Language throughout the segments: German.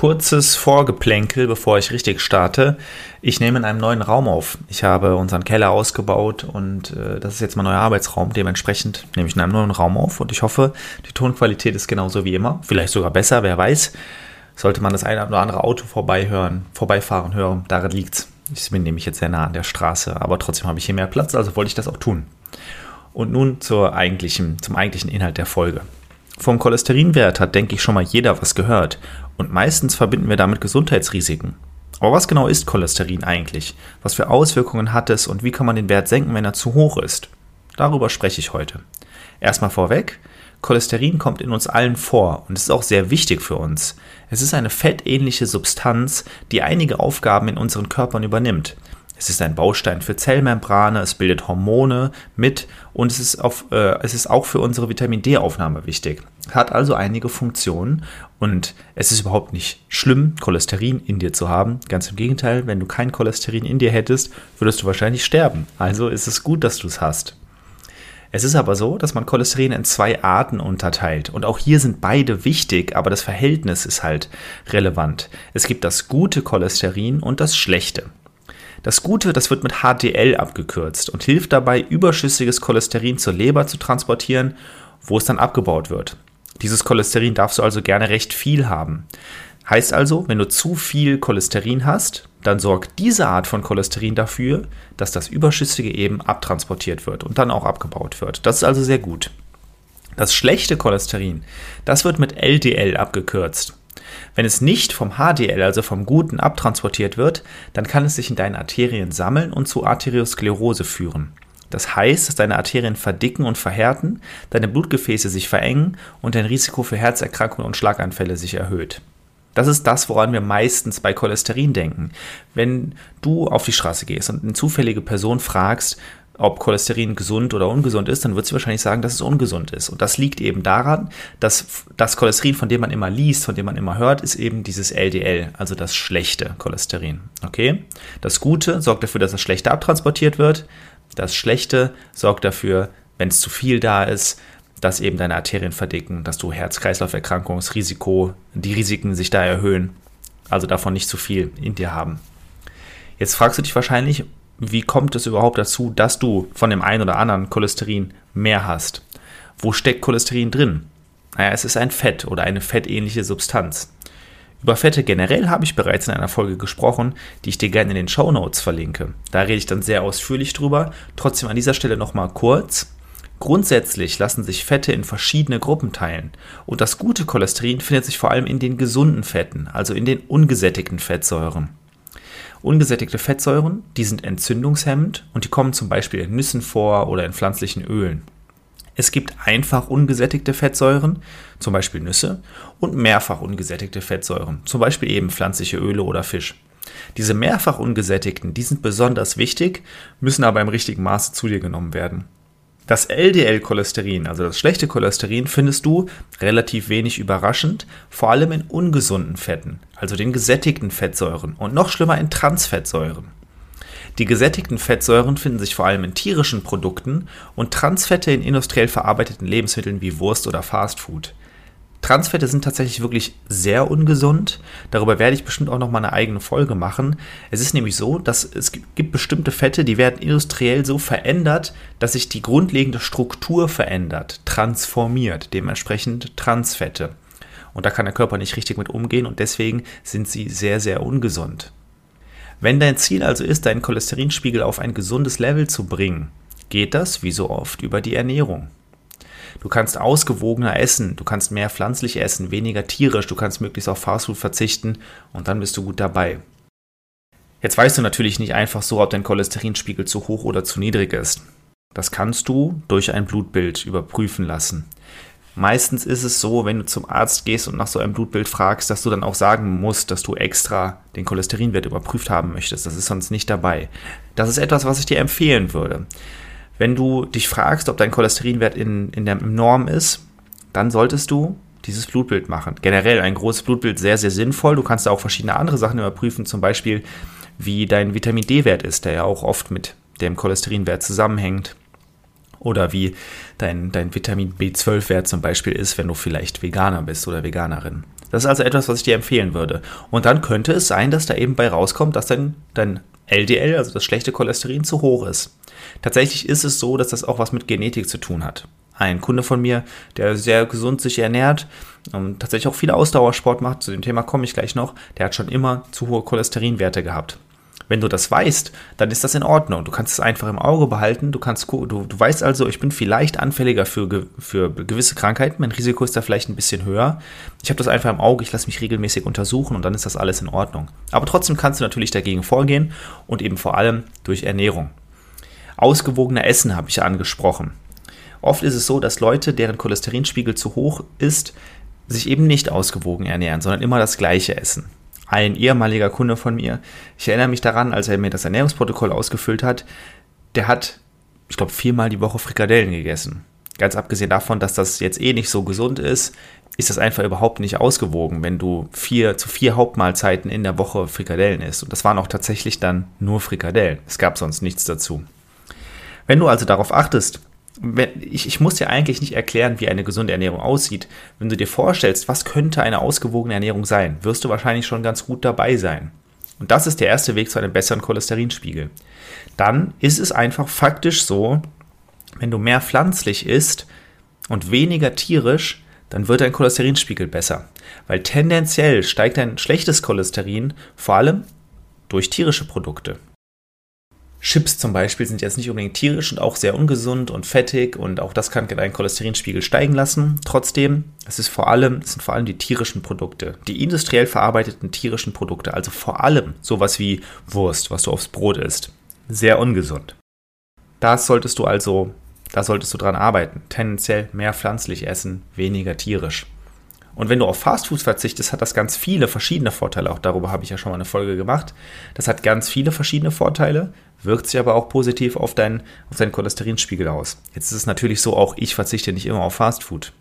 Kurzes Vorgeplänkel, bevor ich richtig starte. Ich nehme in einem neuen Raum auf. Ich habe unseren Keller ausgebaut und äh, das ist jetzt mein neuer Arbeitsraum. Dementsprechend nehme ich in einem neuen Raum auf und ich hoffe, die Tonqualität ist genauso wie immer. Vielleicht sogar besser, wer weiß. Sollte man das eine oder andere Auto vorbeihören, vorbeifahren hören, daran liegt's. Ich bin nämlich jetzt sehr nah an der Straße, aber trotzdem habe ich hier mehr Platz, also wollte ich das auch tun. Und nun zur eigentlichen, zum eigentlichen Inhalt der Folge. Vom Cholesterinwert hat, denke ich, schon mal jeder was gehört. Und meistens verbinden wir damit Gesundheitsrisiken. Aber was genau ist Cholesterin eigentlich? Was für Auswirkungen hat es und wie kann man den Wert senken, wenn er zu hoch ist? Darüber spreche ich heute. Erstmal vorweg, Cholesterin kommt in uns allen vor und ist auch sehr wichtig für uns. Es ist eine fettähnliche Substanz, die einige Aufgaben in unseren Körpern übernimmt. Es ist ein Baustein für Zellmembrane, es bildet Hormone mit und es ist, auf, äh, es ist auch für unsere Vitamin D-Aufnahme wichtig. Hat also einige Funktionen und es ist überhaupt nicht schlimm, Cholesterin in dir zu haben. Ganz im Gegenteil, wenn du kein Cholesterin in dir hättest, würdest du wahrscheinlich sterben. Also ist es gut, dass du es hast. Es ist aber so, dass man Cholesterin in zwei Arten unterteilt. Und auch hier sind beide wichtig, aber das Verhältnis ist halt relevant. Es gibt das gute Cholesterin und das schlechte. Das Gute, das wird mit HDL abgekürzt und hilft dabei, überschüssiges Cholesterin zur Leber zu transportieren, wo es dann abgebaut wird. Dieses Cholesterin darfst du also gerne recht viel haben. Heißt also, wenn du zu viel Cholesterin hast, dann sorgt diese Art von Cholesterin dafür, dass das Überschüssige eben abtransportiert wird und dann auch abgebaut wird. Das ist also sehr gut. Das schlechte Cholesterin, das wird mit LDL abgekürzt. Wenn es nicht vom HDL, also vom Guten, abtransportiert wird, dann kann es sich in deinen Arterien sammeln und zu Arteriosklerose führen. Das heißt, dass deine Arterien verdicken und verhärten, deine Blutgefäße sich verengen und dein Risiko für Herzerkrankungen und Schlaganfälle sich erhöht. Das ist das, woran wir meistens bei Cholesterin denken. Wenn du auf die Straße gehst und eine zufällige Person fragst, ob Cholesterin gesund oder ungesund ist, dann wird sie wahrscheinlich sagen, dass es ungesund ist. Und das liegt eben daran, dass das Cholesterin, von dem man immer liest, von dem man immer hört, ist eben dieses LDL, also das schlechte Cholesterin. Okay? Das Gute sorgt dafür, dass das Schlechte abtransportiert wird. Das Schlechte sorgt dafür, wenn es zu viel da ist, dass eben deine Arterien verdicken, dass du Herz-Kreislauf-Erkrankungsrisiko, die Risiken sich da erhöhen. Also davon nicht zu viel in dir haben. Jetzt fragst du dich wahrscheinlich, wie kommt es überhaupt dazu, dass du von dem einen oder anderen Cholesterin mehr hast? Wo steckt Cholesterin drin? Naja, es ist ein Fett oder eine fettähnliche Substanz. Über Fette generell habe ich bereits in einer Folge gesprochen, die ich dir gerne in den Show Notes verlinke. Da rede ich dann sehr ausführlich drüber. Trotzdem an dieser Stelle nochmal kurz. Grundsätzlich lassen sich Fette in verschiedene Gruppen teilen. Und das gute Cholesterin findet sich vor allem in den gesunden Fetten, also in den ungesättigten Fettsäuren. Ungesättigte Fettsäuren, die sind entzündungshemmend und die kommen zum Beispiel in Nüssen vor oder in pflanzlichen Ölen. Es gibt einfach ungesättigte Fettsäuren, zum Beispiel Nüsse, und mehrfach ungesättigte Fettsäuren, zum Beispiel eben pflanzliche Öle oder Fisch. Diese mehrfach ungesättigten, die sind besonders wichtig, müssen aber im richtigen Maße zu dir genommen werden. Das LDL-Cholesterin, also das schlechte Cholesterin, findest du relativ wenig überraschend, vor allem in ungesunden Fetten, also den gesättigten Fettsäuren und noch schlimmer in Transfettsäuren. Die gesättigten Fettsäuren finden sich vor allem in tierischen Produkten und Transfette in industriell verarbeiteten Lebensmitteln wie Wurst oder Fastfood. Transfette sind tatsächlich wirklich sehr ungesund. Darüber werde ich bestimmt auch noch mal eine eigene Folge machen. Es ist nämlich so, dass es gibt bestimmte Fette, die werden industriell so verändert, dass sich die grundlegende Struktur verändert, transformiert, dementsprechend Transfette. Und da kann der Körper nicht richtig mit umgehen und deswegen sind sie sehr, sehr ungesund. Wenn dein Ziel also ist, deinen Cholesterinspiegel auf ein gesundes Level zu bringen, geht das, wie so oft, über die Ernährung. Du kannst ausgewogener essen, du kannst mehr pflanzlich essen, weniger tierisch, du kannst möglichst auf Fastfood verzichten und dann bist du gut dabei. Jetzt weißt du natürlich nicht einfach so, ob dein Cholesterinspiegel zu hoch oder zu niedrig ist. Das kannst du durch ein Blutbild überprüfen lassen. Meistens ist es so, wenn du zum Arzt gehst und nach so einem Blutbild fragst, dass du dann auch sagen musst, dass du extra den Cholesterinwert überprüft haben möchtest. Das ist sonst nicht dabei. Das ist etwas, was ich dir empfehlen würde. Wenn du dich fragst, ob dein Cholesterinwert in, in der Norm ist, dann solltest du dieses Blutbild machen. Generell ein großes Blutbild sehr, sehr sinnvoll. Du kannst auch verschiedene andere Sachen überprüfen, zum Beispiel wie dein Vitamin D-Wert ist, der ja auch oft mit dem Cholesterinwert zusammenhängt. Oder wie dein, dein Vitamin B12-Wert zum Beispiel ist, wenn du vielleicht Veganer bist oder Veganerin. Das ist also etwas, was ich dir empfehlen würde. Und dann könnte es sein, dass da eben bei rauskommt, dass dein, dein LDL, also das schlechte Cholesterin, zu hoch ist. Tatsächlich ist es so, dass das auch was mit Genetik zu tun hat. Ein Kunde von mir, der sehr gesund sich ernährt und tatsächlich auch viel Ausdauersport macht, zu dem Thema komme ich gleich noch, der hat schon immer zu hohe Cholesterinwerte gehabt. Wenn du das weißt, dann ist das in Ordnung. Du kannst es einfach im Auge behalten. Du kannst, du, du weißt also, ich bin vielleicht anfälliger für, für gewisse Krankheiten. Mein Risiko ist da vielleicht ein bisschen höher. Ich habe das einfach im Auge. Ich lasse mich regelmäßig untersuchen und dann ist das alles in Ordnung. Aber trotzdem kannst du natürlich dagegen vorgehen und eben vor allem durch Ernährung. Ausgewogener Essen habe ich angesprochen. Oft ist es so, dass Leute, deren Cholesterinspiegel zu hoch ist, sich eben nicht ausgewogen ernähren, sondern immer das gleiche essen ein ehemaliger Kunde von mir. Ich erinnere mich daran, als er mir das Ernährungsprotokoll ausgefüllt hat, der hat, ich glaube, viermal die Woche Frikadellen gegessen. Ganz abgesehen davon, dass das jetzt eh nicht so gesund ist, ist das einfach überhaupt nicht ausgewogen, wenn du vier zu vier Hauptmahlzeiten in der Woche Frikadellen isst. Und das waren auch tatsächlich dann nur Frikadellen. Es gab sonst nichts dazu. Wenn du also darauf achtest, ich, ich muss dir eigentlich nicht erklären, wie eine gesunde Ernährung aussieht. Wenn du dir vorstellst, was könnte eine ausgewogene Ernährung sein, wirst du wahrscheinlich schon ganz gut dabei sein. Und das ist der erste Weg zu einem besseren Cholesterinspiegel. Dann ist es einfach faktisch so, wenn du mehr pflanzlich isst und weniger tierisch, dann wird dein Cholesterinspiegel besser. Weil tendenziell steigt dein schlechtes Cholesterin vor allem durch tierische Produkte. Chips zum Beispiel sind jetzt nicht unbedingt tierisch und auch sehr ungesund und fettig und auch das kann deinen Cholesterinspiegel steigen lassen. Trotzdem, es ist vor allem, es sind vor allem die tierischen Produkte, die industriell verarbeiteten tierischen Produkte, also vor allem sowas wie Wurst, was du aufs Brot isst. Sehr ungesund. Das solltest du also, da solltest du dran arbeiten. Tendenziell mehr pflanzlich essen, weniger tierisch. Und wenn du auf Fastfood verzichtest, hat das ganz viele verschiedene Vorteile. Auch darüber habe ich ja schon mal eine Folge gemacht. Das hat ganz viele verschiedene Vorteile, wirkt sich aber auch positiv auf, dein, auf deinen Cholesterinspiegel aus. Jetzt ist es natürlich so, auch ich verzichte nicht immer auf Fastfood.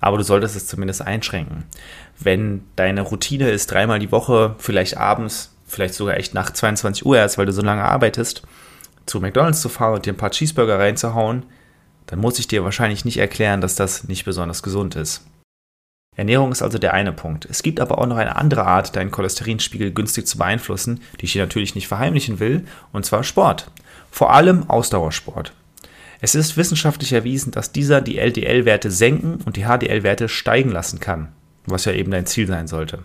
Aber du solltest es zumindest einschränken. Wenn deine Routine ist, dreimal die Woche, vielleicht abends, vielleicht sogar echt nach 22 Uhr erst, weil du so lange arbeitest, zu McDonalds zu fahren und dir ein paar Cheeseburger reinzuhauen, dann muss ich dir wahrscheinlich nicht erklären, dass das nicht besonders gesund ist. Ernährung ist also der eine Punkt. Es gibt aber auch noch eine andere Art, deinen Cholesterinspiegel günstig zu beeinflussen, die ich dir natürlich nicht verheimlichen will, und zwar Sport. Vor allem Ausdauersport. Es ist wissenschaftlich erwiesen, dass dieser die LDL-Werte senken und die HDL-Werte steigen lassen kann, was ja eben dein Ziel sein sollte.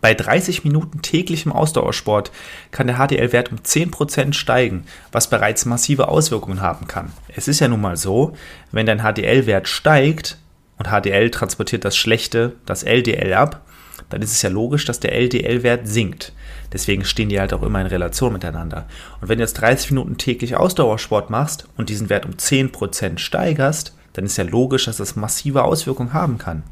Bei 30 Minuten täglichem Ausdauersport kann der HDL-Wert um 10% steigen, was bereits massive Auswirkungen haben kann. Es ist ja nun mal so, wenn dein HDL-Wert steigt, und HDL transportiert das Schlechte, das LDL ab, dann ist es ja logisch, dass der LDL-Wert sinkt. Deswegen stehen die halt auch immer in Relation miteinander. Und wenn du jetzt 30 Minuten täglich Ausdauersport machst und diesen Wert um 10% steigerst, dann ist ja logisch, dass das massive Auswirkungen haben kann.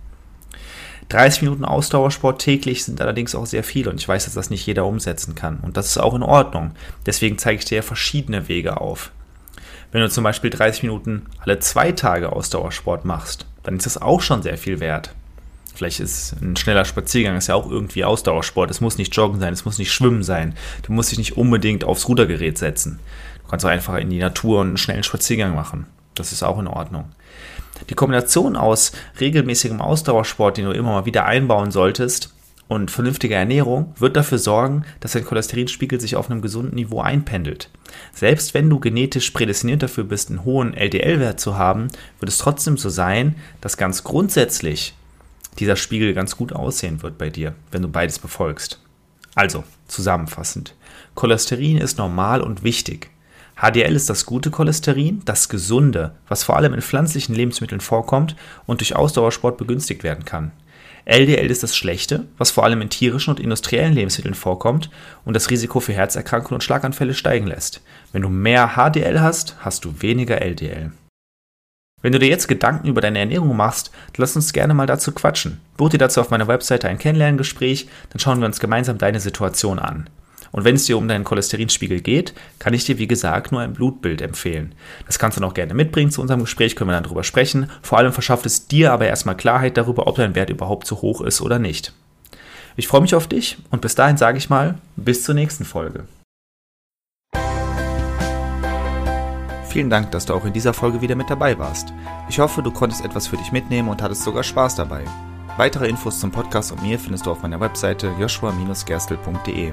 30 Minuten Ausdauersport täglich sind allerdings auch sehr viel und ich weiß, dass das nicht jeder umsetzen kann. Und das ist auch in Ordnung. Deswegen zeige ich dir ja verschiedene Wege auf. Wenn du zum Beispiel 30 Minuten alle zwei Tage Ausdauersport machst, dann ist das auch schon sehr viel wert. Vielleicht ist ein schneller Spaziergang ist ja auch irgendwie Ausdauersport. Es muss nicht Joggen sein, es muss nicht Schwimmen sein. Du musst dich nicht unbedingt aufs Rudergerät setzen. Du kannst auch einfach in die Natur und einen schnellen Spaziergang machen. Das ist auch in Ordnung. Die Kombination aus regelmäßigem Ausdauersport, den du immer mal wieder einbauen solltest, und vernünftige Ernährung wird dafür sorgen, dass dein Cholesterinspiegel sich auf einem gesunden Niveau einpendelt. Selbst wenn du genetisch prädestiniert dafür bist, einen hohen LDL-Wert zu haben, wird es trotzdem so sein, dass ganz grundsätzlich dieser Spiegel ganz gut aussehen wird bei dir, wenn du beides befolgst. Also, zusammenfassend. Cholesterin ist normal und wichtig. HDL ist das gute Cholesterin, das gesunde, was vor allem in pflanzlichen Lebensmitteln vorkommt und durch Ausdauersport begünstigt werden kann. LDL ist das Schlechte, was vor allem in tierischen und industriellen Lebensmitteln vorkommt und das Risiko für Herzerkrankungen und Schlaganfälle steigen lässt. Wenn du mehr HDL hast, hast du weniger LDL. Wenn du dir jetzt Gedanken über deine Ernährung machst, lass uns gerne mal dazu quatschen. Buch dir dazu auf meiner Webseite ein Kennenlerngespräch, dann schauen wir uns gemeinsam deine Situation an. Und wenn es dir um deinen Cholesterinspiegel geht, kann ich dir, wie gesagt, nur ein Blutbild empfehlen. Das kannst du noch gerne mitbringen zu unserem Gespräch, können wir dann drüber sprechen. Vor allem verschafft es dir aber erstmal Klarheit darüber, ob dein Wert überhaupt zu hoch ist oder nicht. Ich freue mich auf dich und bis dahin sage ich mal, bis zur nächsten Folge. Vielen Dank, dass du auch in dieser Folge wieder mit dabei warst. Ich hoffe, du konntest etwas für dich mitnehmen und hattest sogar Spaß dabei. Weitere Infos zum Podcast und mir findest du auf meiner Webseite joshua-gerstel.de.